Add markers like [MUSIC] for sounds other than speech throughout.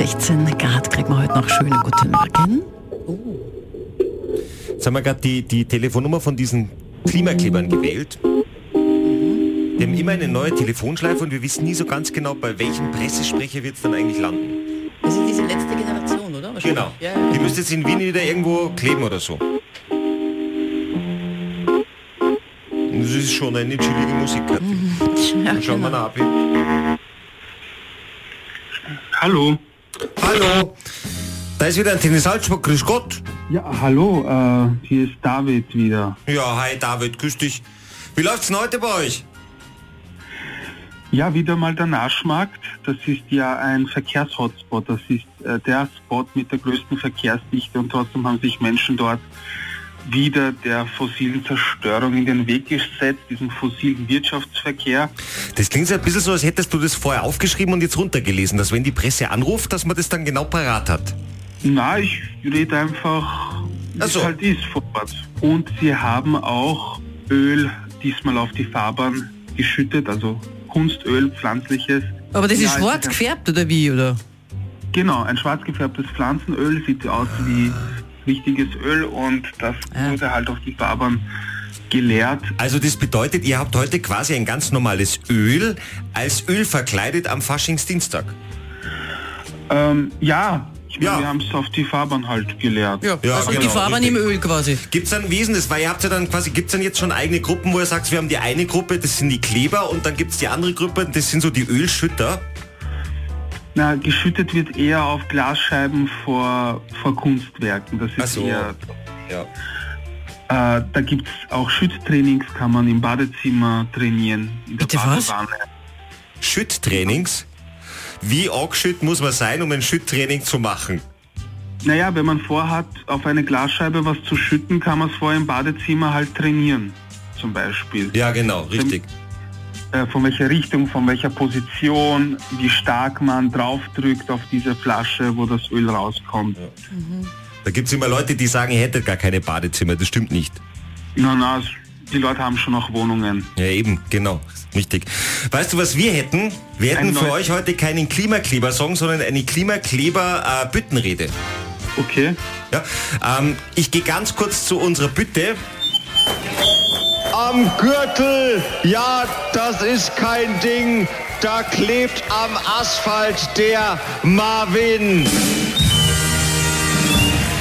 16 Grad kriegen wir heute noch. Schönen guten Morgen. Jetzt haben wir gerade die, die Telefonnummer von diesen Klimaklebern gewählt. Wir haben immer eine neue Telefonschleife und wir wissen nie so ganz genau, bei welchem Pressesprecher wird es dann eigentlich landen. Das ist diese letzte Generation, oder? Genau. Ja, ja. Die müsste jetzt in Wien wieder irgendwo kleben oder so. Das ist schon eine chillige Musik. [LAUGHS] Ja, Schauen wir genau. nach. ab. Hallo. Hallo. Da ist wieder ein Tennis Salzburg. Grüß Gott. Ja, hallo, äh, hier ist David wieder. Ja, hi David, grüß dich. Wie läuft's denn heute bei euch? Ja, wieder mal der Naschmarkt. Das ist ja ein Verkehrshotspot. Das ist äh, der Spot mit der größten Verkehrsdichte und trotzdem haben sich Menschen dort wieder der fossilen Zerstörung in den Weg gesetzt, diesem fossilen Wirtschaftsverkehr. Das klingt so ein bisschen so, als hättest du das vorher aufgeschrieben und jetzt runtergelesen, dass wenn die Presse anruft, dass man das dann genau parat hat. Na, ich rede einfach, wie Ach es so. halt ist vor Ort. Und sie haben auch Öl diesmal auf die Fahrbahn geschüttet, also Kunstöl, pflanzliches. Aber das ist Ja, schwarz ja- gefärbt, oder wie? Oder? Genau, ein schwarz gefärbtes Pflanzenöl sieht aus wie richtiges Öl und das Ah. wurde halt auf die Fahrbahn geleert. Also das bedeutet, ihr habt heute quasi ein ganz normales Öl als Öl verkleidet am Faschingsdienstag. Ähm, ja, ich meine, Ja. wir haben es auf die Fahrbahn halt geleert. Ja, also die genau, Fahrbahn richtig. im Öl quasi. Gibt's dann, wie ist denn das? Weil ihr habt ja dann quasi, gibt's dann jetzt schon eigene Gruppen, wo ihr sagt, wir haben die eine Gruppe, das sind die Kleber und dann gibt's die andere Gruppe, das sind so die Ölschütter. Na, geschüttet wird eher auf Glasscheiben vor, vor Kunstwerken. Das ist so. eher Ja. Äh, da gibt es auch Schütttrainings, kann man im Badezimmer trainieren, in der Bitte was? Badewanne. Schütttrainings. Wie angeschütt muss man sein, um ein Schütttraining zu machen? Naja, wenn man vorhat, auf eine Glasscheibe was zu schütten, kann man es vorher im Badezimmer halt trainieren, zum Beispiel. Ja, genau, richtig. Äh, von welcher Richtung, von welcher Position, wie stark man draufdrückt auf diese Flasche, wo das Öl rauskommt. Da gibt's immer Leute, die sagen, ihr hättet gar keine Badezimmer. Das stimmt nicht. Na, na, es- die Leute haben schon noch Wohnungen. Ja, eben, genau. Richtig. Weißt du, was wir hätten? Wir hätten Ein für euch heute keinen Klimakleber-Song, sondern eine Klimakleber-Büttenrede. Okay. ja? ähm, ich gehe ganz kurz zu unserer Bütte. Am Gürtel, ja, das ist kein Ding. Da klebt am Asphalt der Marvin.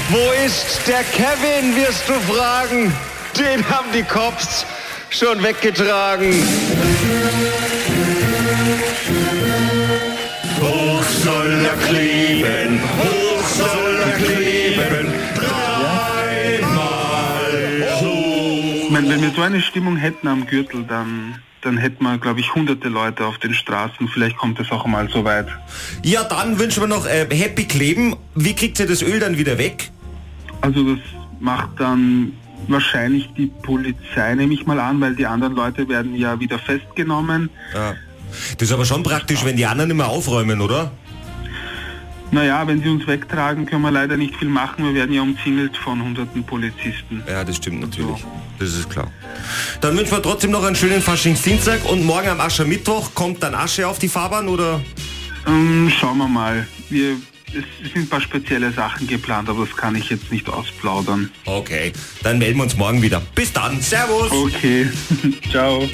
Wo ist der Kevin, wirst du fragen? Den haben die Cops schon weggetragen. Meine, wenn wir so eine Stimmung hätten am Gürtel, dann, dann hätten wir, glaube ich, hunderte Leute auf den Straßen. Vielleicht kommt es auch mal so weit. Ja, dann wünschen wir noch äh, Happy Kleben. Wie kriegt ihr das Öl dann wieder weg? Also das macht dann wahrscheinlich die Polizei, nehme ich mal an, weil die anderen Leute werden ja wieder festgenommen. Ja. Das ist aber schon praktisch, wenn die anderen immer aufräumen, oder? Naja, wenn sie uns wegtragen, können wir leider nicht viel machen. Wir werden ja umzingelt von hunderten Polizisten. Ja, das stimmt natürlich. Das ist klar. Dann wünschen wir trotzdem noch einen schönen Faschingsdienstag und morgen am Aschermittwoch kommt dann Asche auf die Fahrbahn oder? Ähm, schauen wir mal. Wir, es sind ein paar spezielle Sachen geplant, aber das kann ich jetzt nicht ausplaudern. Okay, dann melden wir uns morgen wieder. Bis dann, Servus! Okay, [LAUGHS] ciao.